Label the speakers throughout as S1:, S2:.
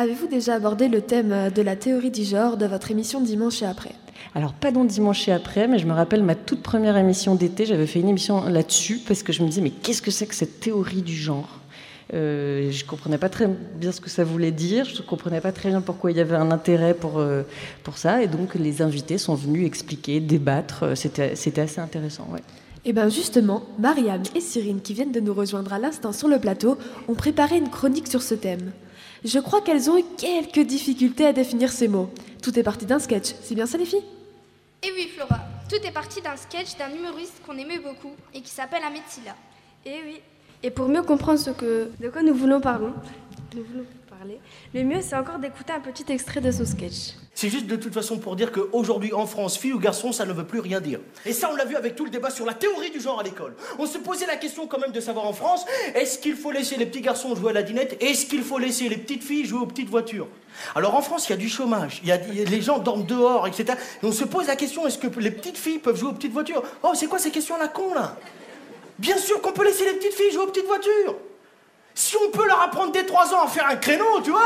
S1: Avez-vous déjà abordé le thème euh, de la théorie du genre de votre émission Dimanche et après?
S2: Alors, pas dans Dimanche et après, mais je me rappelle ma toute première émission d'été, j'avais fait une émission là-dessus parce que je me disais, mais qu'est-ce que c'est que cette théorie du genre? Euh, je ne comprenais pas très bien ce que ça voulait dire, je ne comprenais pas très bien pourquoi il y avait un intérêt pour, euh, pour ça, et donc les invités sont venus expliquer, débattre, c'était, assez intéressant. Ouais.
S1: Et eh bien justement, Marianne et Cyrine, qui viennent de nous rejoindre à l'instant sur le plateau, ont préparé une chronique sur ce thème. Je crois qu'elles ont eu quelques difficultés à définir ces mots. Tout est parti d'un sketch, c'est bien ça les filles
S3: Et eh oui Flora, tout est parti d'un sketch d'un humoriste qu'on aimait beaucoup et qui s'appelle Ahmed Silla.
S4: Et eh oui, et pour mieux comprendre ce que, de quoi nous voulons parler, le mieux c'est encore d'écouter un petit extrait de ce sketch.
S5: C'est juste de toute façon pour dire qu'aujourd'hui en France, fille ou garçon, ça ne veut plus rien dire. Et ça, on l'a vu avec tout le débat sur la théorie du genre à l'école. On se posait la question quand même de savoir en France, est-ce qu'il faut laisser les petits garçons jouer à la dinette? Est-ce qu'il faut laisser les petites filles jouer aux petites voitures? Alors en France, il y a du chômage, il y a, les gens dorment dehors, etc. Et on se pose la question, est-ce que les petites filles peuvent jouer aux petites voitures? Oh, c'est quoi ces questions la con là? Bien sûr qu'on peut laisser les petites filles jouer aux petites voitures. Si on peut leur apprendre dès 3 ans à faire un créneau, tu vois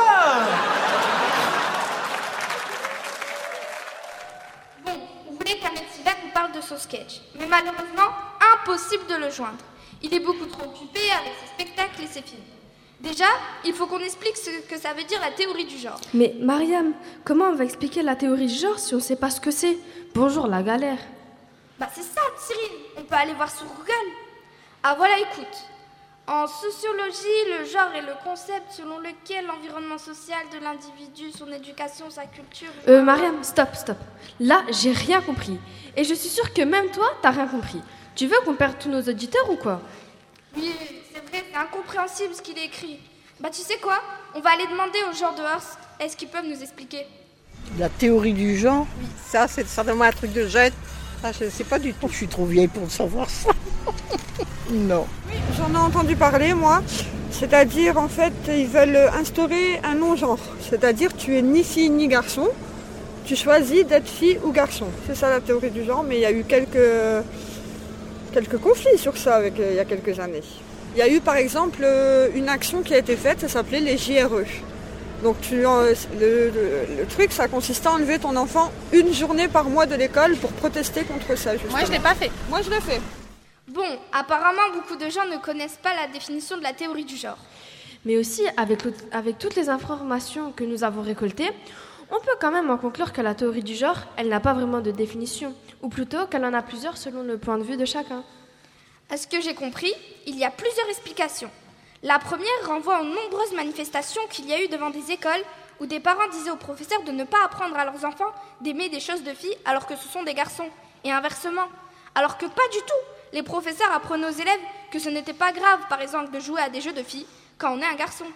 S3: Bon, vous voulez qu'Ahmed Silla vous parle de son sketch, mais malheureusement, impossible de le joindre. Il est beaucoup trop occupé avec ses spectacles et ses films. Déjà, il faut qu'on explique ce que ça veut dire la théorie du genre.
S4: Mais Mariam, comment on va expliquer la théorie du genre si on ne sait pas ce que c'est? Bonjour la galère.
S3: Bah c'est ça, Cyrine. On peut aller voir sur Google. Ah voilà, écoute. En sociologie, le genre est le concept selon lequel l'environnement social de l'individu, son éducation, sa culture.
S4: Euh, Mariam, stop, stop. Là, j'ai rien compris. Et je suis sûre que même toi, t'as rien compris. Tu veux qu'on perde tous nos auditeurs ou quoi?
S3: Oui, c'est vrai, c'est incompréhensible ce qu'il écrit. Bah, tu sais quoi? On va aller demander aux gens dehors est-ce qu'ils peuvent nous expliquer?
S6: La théorie du genre?
S7: Oui, ça, c'est certainement un truc de jeune. Ça, je ne sais pas du tout.
S6: Je suis trop vieille pour savoir ça. non.
S7: Oui, j'en ai entendu parler, moi. C'est-à-dire, en fait, ils veulent instaurer un non-genre. C'est-à-dire, tu es ni fille ni garçon. Tu choisis d'être fille ou garçon. C'est ça la théorie du genre, mais il y a eu quelques, quelques conflits sur ça avec, euh, il y a quelques années. Il y a eu par exemple euh, une action qui a été faite, ça s'appelait les JRE. Donc tu, le, le, truc, ça consistait à enlever ton enfant une journée par mois de l'école pour protester contre ça.
S3: Moi, je l'ai pas fait.
S7: Moi, je l'ai fait.
S3: Bon, apparemment, beaucoup de gens ne connaissent pas la définition de la théorie du genre.
S4: Mais aussi, avec, avec toutes les informations que nous avons récoltées, on peut quand même en conclure que la théorie du genre, elle n'a pas vraiment de définition, ou plutôt qu'elle en a plusieurs selon le point de vue de chacun.
S3: À ce que j'ai compris, il y a plusieurs explications. La première renvoie aux nombreuses manifestations qu'il y a eu devant des écoles où des parents disaient aux professeurs de ne pas apprendre à leurs enfants d'aimer des choses de filles alors que ce sont des garçons, et inversement. Alors que pas du tout. Les professeurs apprenaient aux élèves que ce n'était pas grave, par exemple, de jouer à des jeux de filles quand on est un garçon.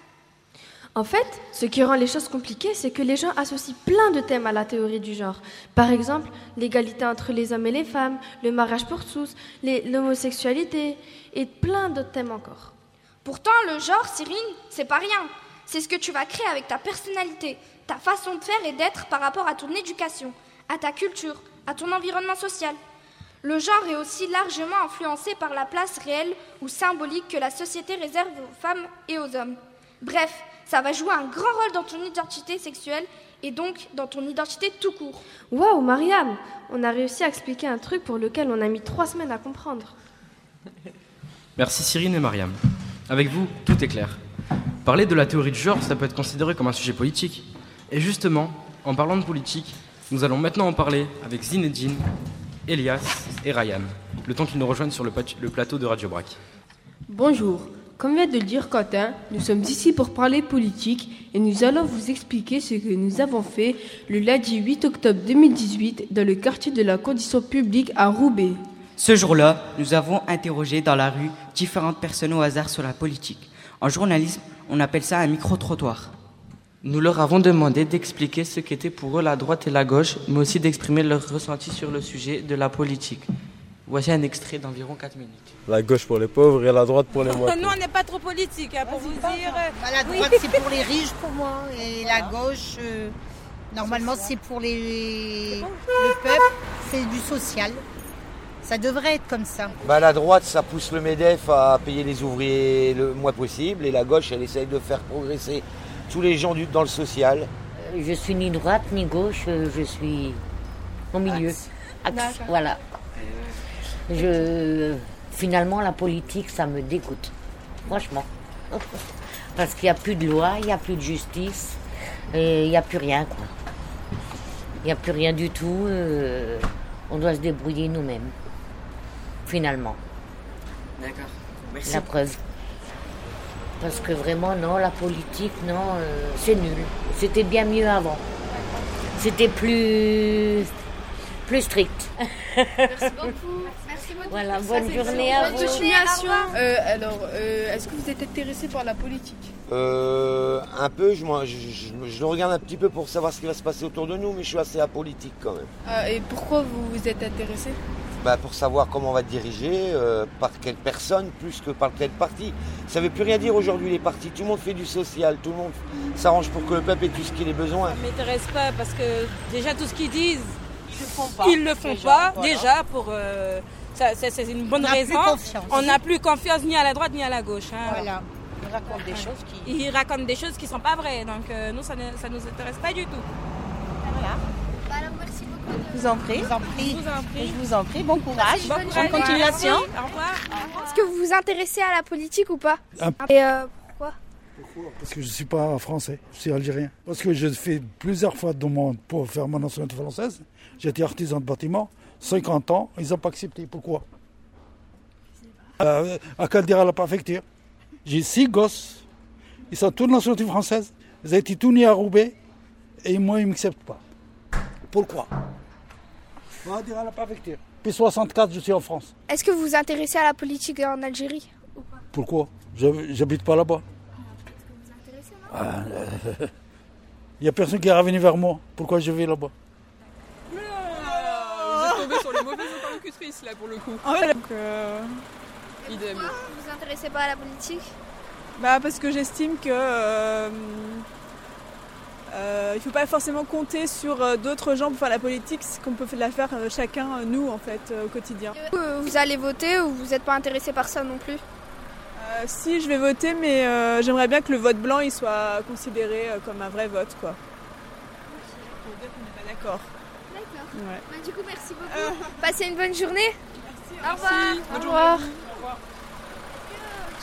S4: En fait, ce qui rend les choses compliquées, c'est que les gens associent plein de thèmes à la théorie du genre. Par exemple, l'égalité entre les hommes et les femmes, le mariage pour tous, l'homosexualité et plein d'autres thèmes encore.
S3: Pourtant, le genre, Cyrine, c'est pas rien. C'est ce que tu vas créer avec ta personnalité, ta façon de faire et d'être par rapport à ton éducation, à ta culture, à ton environnement social. Le genre est aussi largement influencé par la place réelle ou symbolique que la société réserve aux femmes et aux hommes. Bref, ça va jouer un grand rôle dans ton identité sexuelle et donc dans ton identité tout court.
S4: Waouh, Mariam On a réussi à expliquer un truc pour lequel on a mis trois semaines à comprendre.
S8: Merci Cyrine et Mariam. Avec vous, tout est clair. Parler de la théorie du genre, ça peut être considéré comme un sujet politique. Et justement, en parlant de politique, nous allons maintenant en parler avec Zinedine, Elias et Ryan, le temps qu'ils nous rejoignent sur le, plateau de Radio Brac.
S9: Bonjour. Comme vient de le dire Quentin, nous sommes ici pour parler politique et nous allons vous expliquer ce que nous avons fait le lundi 8 octobre 2018 dans le quartier de la condition publique à Roubaix.
S10: Ce jour-là, nous avons interrogé dans la rue différentes personnes au hasard sur la politique. En journalisme, on appelle ça un micro-trottoir.
S11: Nous leur avons demandé d'expliquer ce qu'était pour eux la droite et la gauche, mais aussi d'exprimer leur ressenti sur le sujet de la politique. Voici un extrait d'environ 4 minutes.
S12: La gauche pour les pauvres et la droite pour les moitiés.
S13: Nous, on n'est pas trop politique, hein, pour vous dire.
S14: Bah, la droite, c'est pour les riches pour moi. Et la gauche, euh, normalement, c'est pour les... le peuple. C'est du social. Ça devrait être comme ça.
S15: Bah, la droite, ça pousse le MEDEF à payer les ouvriers le moins possible et la gauche, elle essaye de faire progresser tous les gens du, dans le social.
S16: Euh, Je suis ni droite ni gauche, euh, je suis au milieu. Axe, voilà. Je, finalement, la politique, ça me dégoûte. Franchement. Parce qu'il n'y a plus de loi, il n'y a plus de justice, et il n'y a plus rien, quoi. Il n'y a plus rien du tout. euh, on doit se débrouiller nous-mêmes. Finalement.
S10: D'accord. Merci.
S16: La preuve. Parce que vraiment, non, la politique, non, euh, c'est nul. C'était bien mieux avant. C'était plus, plus strict.
S3: Merci beaucoup. Merci beaucoup.
S16: Voilà, bonne journée à vous.
S9: Euh, alors, euh, est-ce que vous êtes intéressé par la politique?
S15: Euh, un peu, je, m'en- je, je- je le regarde un petit peu pour savoir ce qui va se passer autour de nous, mais je suis assez apolitique quand même.
S9: Ah, Et pourquoi vous vous êtes intéressé?
S15: Bah, pour savoir comment on va diriger, euh, par quelle personne, plus que par quel parti. Ça veut plus rien dire aujourd'hui les partis. Tout le monde fait du social, tout le monde s'arrange pour que le peuple ait tout ce qu'il ait besoin.
S13: Ça m'intéresse pas parce que déjà tout ce qu'ils disent,
S14: Ils le font pas.
S13: ils le font
S14: Déjà,
S13: pas.
S14: voilà.
S13: Déjà pour euh, c'est une bonne
S14: On n'a plus
S13: raison.
S14: confiance.
S13: On n'a plus confiance ni à la droite ni à la gauche. hein.
S14: Voilà. Ils racontent des choses qui.
S13: Ils racontent des choses qui sont pas vraies. Donc euh, nous ça ne ça nous intéresse pas du tout.
S14: Voilà.
S3: Bah alors, merci beaucoup.
S17: Je vous en prie.
S14: Je vous en prie.
S13: Je vous en prie.
S17: Je vous en prie. Bon courage.
S3: Bonne
S17: continuation.
S13: Au revoir.
S3: Est-ce que vous vous intéressez à la politique ou pas
S6: Un
S3: Et euh, pourquoi
S6: Parce que je ne suis pas français, je suis algérien. Parce que je fais plusieurs fois de demande pour faire ma nationalité française. J'étais artisan de bâtiment, 50 ans, ils n'ont pas accepté. Pourquoi euh, À Caldera, la préfecture. J'ai six gosses, ils sont tous de nationalité française, ils ont été tous nés à Roubaix, et moi, ils ne m'acceptent pas. Pourquoi Caldera, la préfecture. Depuis 64, je suis en France.
S3: Est-ce que vous vous intéressez à la politique en Algérie
S6: Pourquoi? Je- J'habite pas là-bas. Ah, Il n'y a personne qui est revenu vers moi. Pourquoi je vais là-bas?
S18: Vous êtes tombé sur les mauvaises interlocutrices là pour le coup. Donc, euh, idem.
S3: Pourquoi vous vous intéressez pas à la politique?
S18: Bah parce que j'estime que euh, euh, il faut pas forcément compter sur euh, d'autres gens pour faire la politique, c'est qu'on peut la faire euh, chacun nous en fait au quotidien.
S3: Vous allez voter ou vous n'êtes pas intéressé par ça non plus?
S18: Si je vais voter, mais j'aimerais bien que le vote blanc il soit considéré comme un vrai vote quoi. Pour dire qu'on n'est pas d'accord.
S3: D'accord.
S18: Ouais.
S3: Bah, du coup, merci beaucoup. Passez une bonne journée. Au revoir.
S18: Merci.
S3: Au revoir.
S18: Au revoir.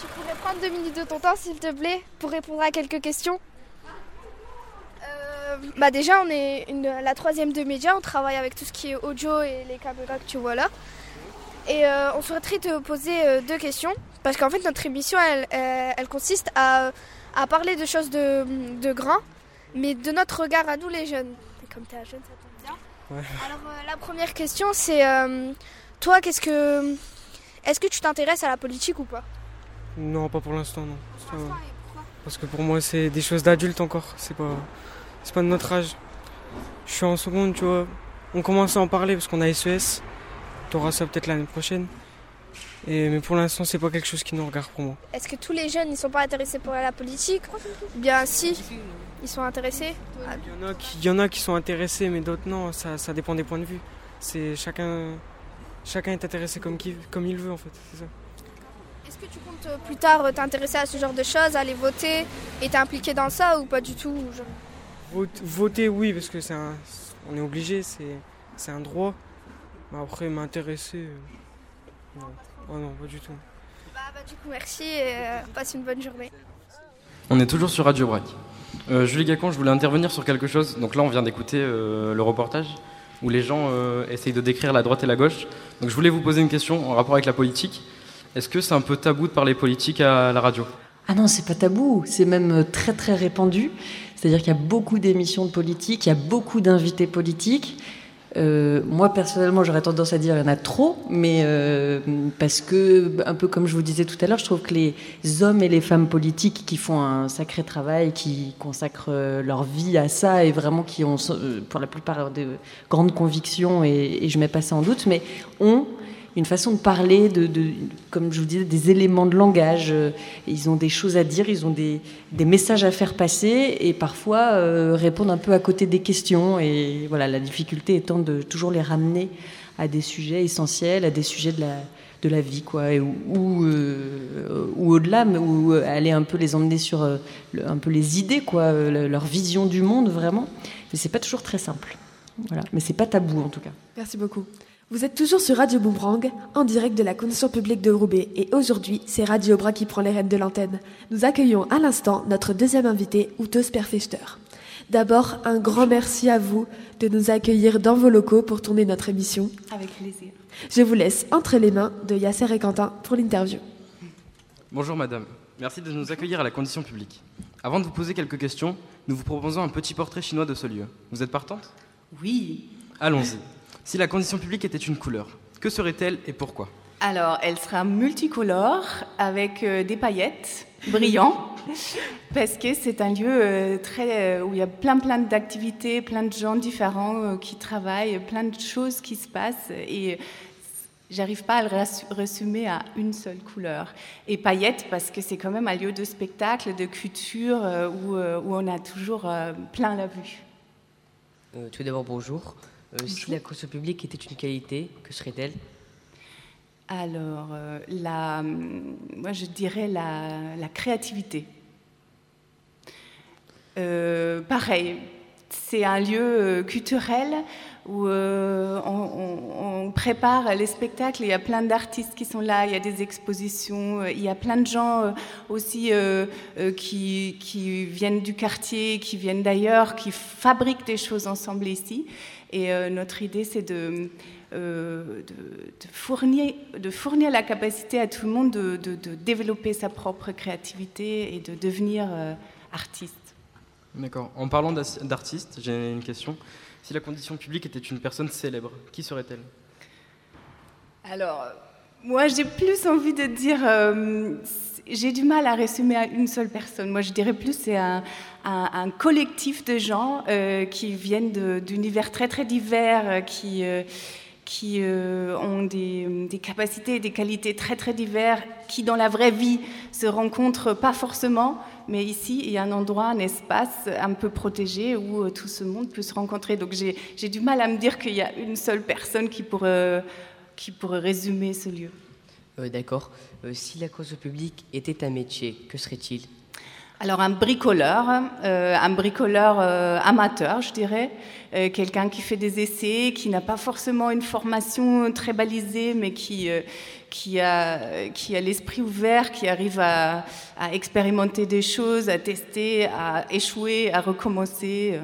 S3: Tu pourrais prendre deux minutes de ton temps, s'il te plaît, pour répondre à quelques questions? Bah déjà, on est une- la troisième de médias. On travaille avec tout ce qui est audio et les caméras que tu vois là. Et euh, on souhaiterait te poser euh, deux questions. Parce qu'en fait, notre émission, elle, elle- elle consiste à, à parler de choses de, de grands, mais de notre regard à nous, les jeunes. Et comme tu es un jeune, ça tombe bien. Alors, euh, la première question, c'est euh, toi, qu'est-ce que. Est-ce que tu t'intéresses à la politique ou pas?
S19: Non, pas pour l'instant, non. C'est pas- Parce que pour moi, c'est des choses d'adultes encore. C'est pas, c'est pas de notre âge. Je suis en seconde, tu vois. On commence à en parler parce qu'on a SES. T'auras ça peut-être l'année prochaine. Et, mais pour l'instant, c'est pas quelque chose qui nous regarde pour moi.
S3: Est-ce que tous les jeunes ne sont pas intéressés par la politique? Bien si, ils sont intéressés?
S19: Il y en a qui, il y en a qui sont intéressés, mais d'autres non. Ça, ça dépend des points de vue. C'est chacun, chacun est intéressé comme, qui, comme il veut en fait. C'est ça.
S3: Est-ce que tu comptes euh, plus tard euh, t'intéresser à ce genre de choses, aller voter et t'impliquer dans ça ou pas du tout genre?
S19: Voter, oui, parce que c'est un, on est obligé, c'est, c'est un droit. Mais après, m'intéresser, euh, non. Oh non, pas du tout.
S3: bah, bah, Du coup, merci et euh, passe une bonne journée.
S8: On est toujours sur Radio Brac. Euh, Julie Gacon, je voulais intervenir sur quelque chose. Donc là, on vient d'écouter euh, le reportage où les gens euh, essayent de décrire la droite et la gauche. Donc je voulais vous poser une question en rapport avec la politique. Est-ce que c'est un peu tabou de parler politique à la radio?
S2: Ah non, c'est pas tabou, c'est même euh, très très répandu. C'est-à-dire qu'il y a beaucoup d'émissions de politique, il y a beaucoup d'invités politiques. Euh, moi personnellement, j'aurais tendance à dire qu'il y en a trop, mais euh, parce que, un peu comme je vous disais tout à l'heure, je trouve que les hommes et les femmes politiques qui font un sacré travail, qui consacrent leur vie à ça et vraiment qui ont, pour la plupart, de grandes convictions, et, et je mets pas ça en doute, mais ont une façon de parler, de, comme je vous disais, des éléments de langage. euh, Ils ont des choses à dire, ils ont des, messages à faire passer et parfois euh, répondre un peu à côté des questions. Et voilà, la difficulté étant de toujours les ramener à des sujets essentiels, à des sujets de la, de la vie, quoi, euh, ou au-delà, mais ou aller un peu les emmener sur euh, un peu les idées, quoi, euh, le- leur vision du monde, vraiment. Mais c'est pas toujours très simple. Voilà. Mais c'est pas tabou, en tout cas.
S1: Merci beaucoup. Vous êtes toujours sur Radio Boomerang, en direct de la Condition publique de Roubaix, et aujourd'hui, c'est Radio Bras qui prend les rênes de l'antenne. Nous accueillons à l'instant notre deuxième invité, Ute Sperfechter. D'abord, un grand merci à vous de nous accueillir dans vos locaux pour tourner notre émission.
S20: Avec plaisir.
S1: Je vous laisse entre les mains de Yasser et Quentin pour l'interview.
S8: Bonjour madame, merci de nous accueillir à la condition publique. Avant de vous poser quelques questions, nous vous proposons un petit portrait chinois de ce lieu. Vous êtes partante?
S20: Oui.
S8: Allons-y. Si la condition publique était une couleur, que serait-elle et pourquoi?
S20: Alors, elle sera multicolore avec euh, des paillettes brillants parce que c'est un lieu euh, très, euh, où il y a plein plein d'activités, plein de gens différents euh, qui travaillent, plein de choses qui se passent et j'arrive pas à le résumer à une seule couleur. Et paillettes parce que c'est quand même un lieu de spectacle, de culture euh, où, euh, où on a toujours euh, plein la vue.
S17: Euh, tout d'abord, bonjour. Euh, Si la course publique était une qualité, que serait-elle?
S20: Alors, euh, la, hum, moi je dirais la, la créativité. Euh, pareil, c'est un lieu culturel où euh, on, prépare les spectacles. Il y a plein d'artistes qui sont là, il y a des expositions, il y a plein de gens euh, aussi euh, qui, qui viennent du quartier, qui viennent d'ailleurs, qui fabriquent des choses ensemble ici. Et euh, notre idée, c'est de, euh, de, de fournir, de fournir la capacité à tout le monde de, de- de développer sa propre créativité et de devenir euh, artiste.
S8: D'accord. En parlant d'artistes, j'ai une question. Si la condition publique était une personne célèbre, qui serait-elle?
S20: Alors, euh, moi, j'ai plus envie de dire, euh, j'ai du mal à résumer à une seule personne. Moi, je dirais plus c'est un, collectif de gens euh, qui viennent d'univers très très divers, euh, qui ont des, capacités des qualités très très divers, qui dans la vraie vie se rencontrent pas forcément, mais ici il y a un endroit, un espace un peu protégé où tout ce monde peut se rencontrer. Donc j'ai du mal à me dire qu'il y a une seule personne qui pourrait, qui pourrait résumer ce lieu.
S17: Euh, D'accord. Euh, si la course publique était un métier, que serait-il?
S20: Alors un bricoleur, euh, un bricoleur euh, amateur, je dirais, euh, quelqu'un qui fait des essais, qui n'a pas forcément une formation très balisée, mais qui, euh, qui a, qui a l'esprit ouvert, qui arrive à, à expérimenter des choses, à tester, à échouer, à recommencer.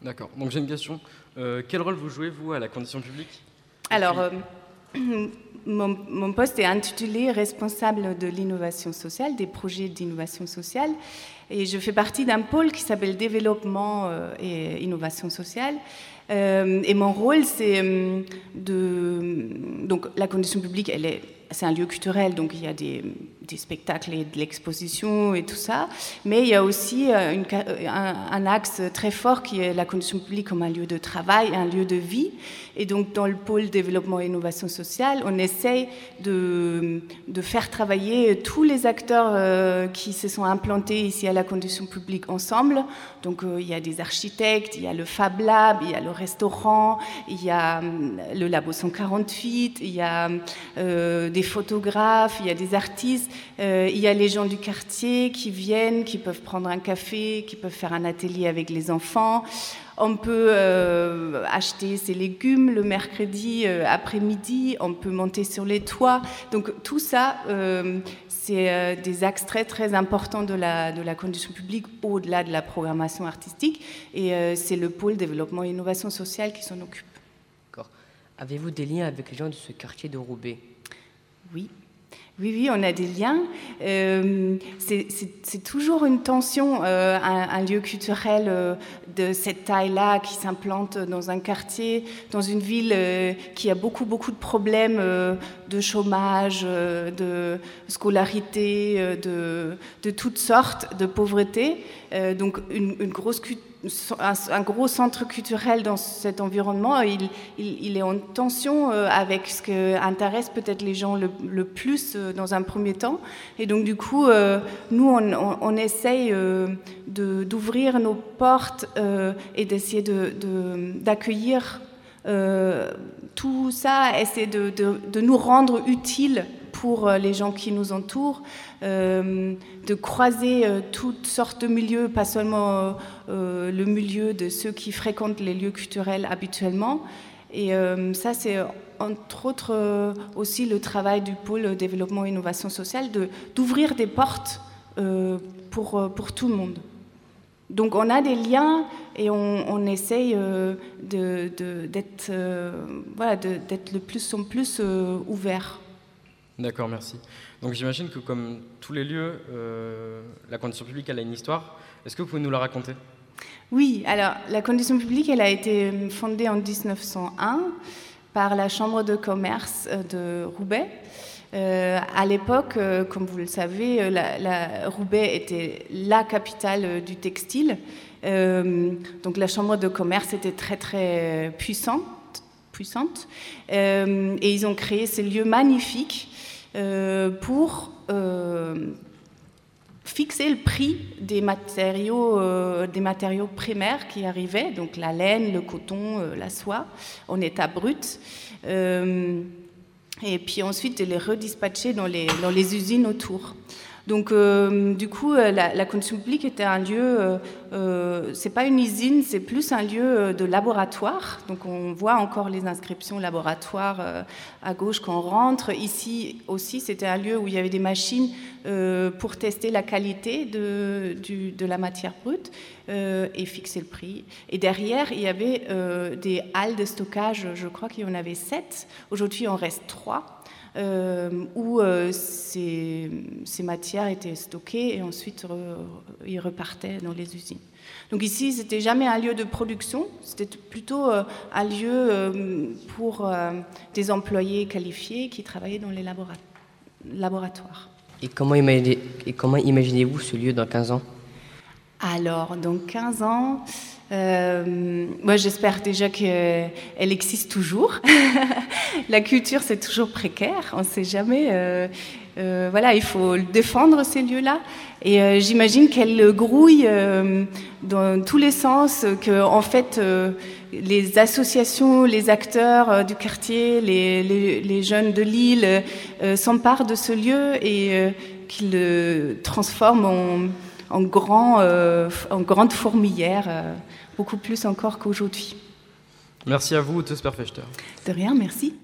S8: D'accord. Donc j'ai une question. Euh, quel rôle vous jouez, vous, à la condition publique?
S20: Alors, euh, mon, poste est intitulé responsable de l'innovation sociale, des projets d'innovation sociale. Et je fais partie d'un pôle qui s'appelle développement euh, et innovation sociale. Euh, et mon rôle, c'est de. Donc, la condition publique, elle est. C'est un lieu culturel, donc il y a des, spectacles et de l'exposition et tout ça. Mais il y a aussi euh, ca- un, axe très fort qui est la condition publique comme un lieu de travail, un lieu de vie. Et donc, dans le pôle développement et innovation sociale, on essaye de, faire travailler tous les acteurs euh, qui se sont implantés ici à la condition publique ensemble. Donc, euh, il y a des architectes, il y a le Fab Lab, il y a le restaurant, il y a le Labo 148, il y a euh, des photographes, il y a des artistes, euh, il y a les gens du quartier qui viennent, qui peuvent prendre un café, qui peuvent faire un atelier avec les enfants. On peut euh, acheter ses légumes le mercredi euh, après-midi, on peut monter sur les toits. Donc tout ça, c'est des axes très très importants de la, de la condition publique au-delà de la programmation artistique. Et c'est le pôle développement et innovation sociale qui s'en occupe.
S17: Avez-vous des liens avec les gens de ce quartier de Roubaix?
S20: Oui. Oui, oui, on a des liens. Euh, c'est- toujours une tension, euh, un, lieu culturel euh, de cette taille-là qui s'implante dans un quartier, dans une ville qui a beaucoup, beaucoup de problèmes de chômage, de scolarité, de, toutes sortes, de pauvreté. Donc une, une grosse cu- un, gros centre culturel dans cet environnement, il, est en tension euh, avec ce qui intéresse peut-être les gens le, plus euh, dans un premier temps. Et donc du coup, euh, nous, on, essaye de- d'ouvrir nos portes et d'essayer de- de- d'accueillir euh, tout ça essaie de, de, de, nous rendre utiles pour les gens qui nous entourent, euh, de croiser euh, toutes sortes de milieux, pas seulement euh, le milieu de ceux qui fréquentent les lieux culturels habituellement. Et ça, c'est entre autres aussi le travail du pôle développement et innovation sociale, d'ouvrir des portes pour, tout le monde. Donc on a des liens et on, essaye d'être voilà, le plus en plus ouvert.
S8: D'accord, merci. Donc j'imagine que comme tous les lieux, euh, la condition publique, elle a une histoire. Est-ce que vous pouvez nous la raconter?
S20: Oui, alors la condition publique, elle a été fondée en 1901 par la Chambre de commerce euh, de Roubaix. Euh, à l'époque, euh, comme vous le savez, euh, Roubaix était la capitale du textile. Euh, donc la Chambre de commerce était très très puissante. puissante et ils ont créé ces lieux magnifiques euh, pour euh, fixer le prix des matériaux, euh, des matériaux primaires qui arrivaient, donc la laine, le coton, euh, la soie, en état brut. Euh, et puis ensuite de les redispatcher dans les usines autour. Donc, euh, du coup, la, la condition publique était un lieu, euh, euh, c'est pas une usine, c'est plus un lieu de laboratoire. Donc, on voit encore les inscriptions laboratoire euh, à gauche quand on rentre. Ici aussi, c'était un lieu où il y avait des machines euh, pour tester la qualité de, la matière brute euh, et fixer le prix. Et derrière, il y avait des halles de stockage, je crois qu'il y en avait sept. Aujourd'hui, il en reste trois euh, où euh, ces, ces, matières étaient stockées et ensuite re, ils repartaient dans les usines. Donc ici, c'était jamais un lieu de production, c'était plutôt euh, un lieu pour des employés qualifiés qui travaillaient dans les labora laboratoires.
S17: Et comment imaginez, imaginez-vous ce lieu dans 15 ans?
S20: Alors, dans 15 ans, euh, moi, j'espère déjà qu'elle existe toujours. la culture, c'est toujours précaire. On ne sait jamais. Euh, euh, voilà, il faut défendre ces lieux-là. Et j'imagine qu'elle grouille dans tous les sens. Que, en fait, les associations, les acteurs du quartier, les, les, jeunes de l'île s'emparent de ce lieu et qu'ils le transforment en, en, grand, en grande fourmilière beaucoup plus encore qu'aujourd'hui.
S8: Merci à vous, Ute Sperfechter.
S20: De rien, merci.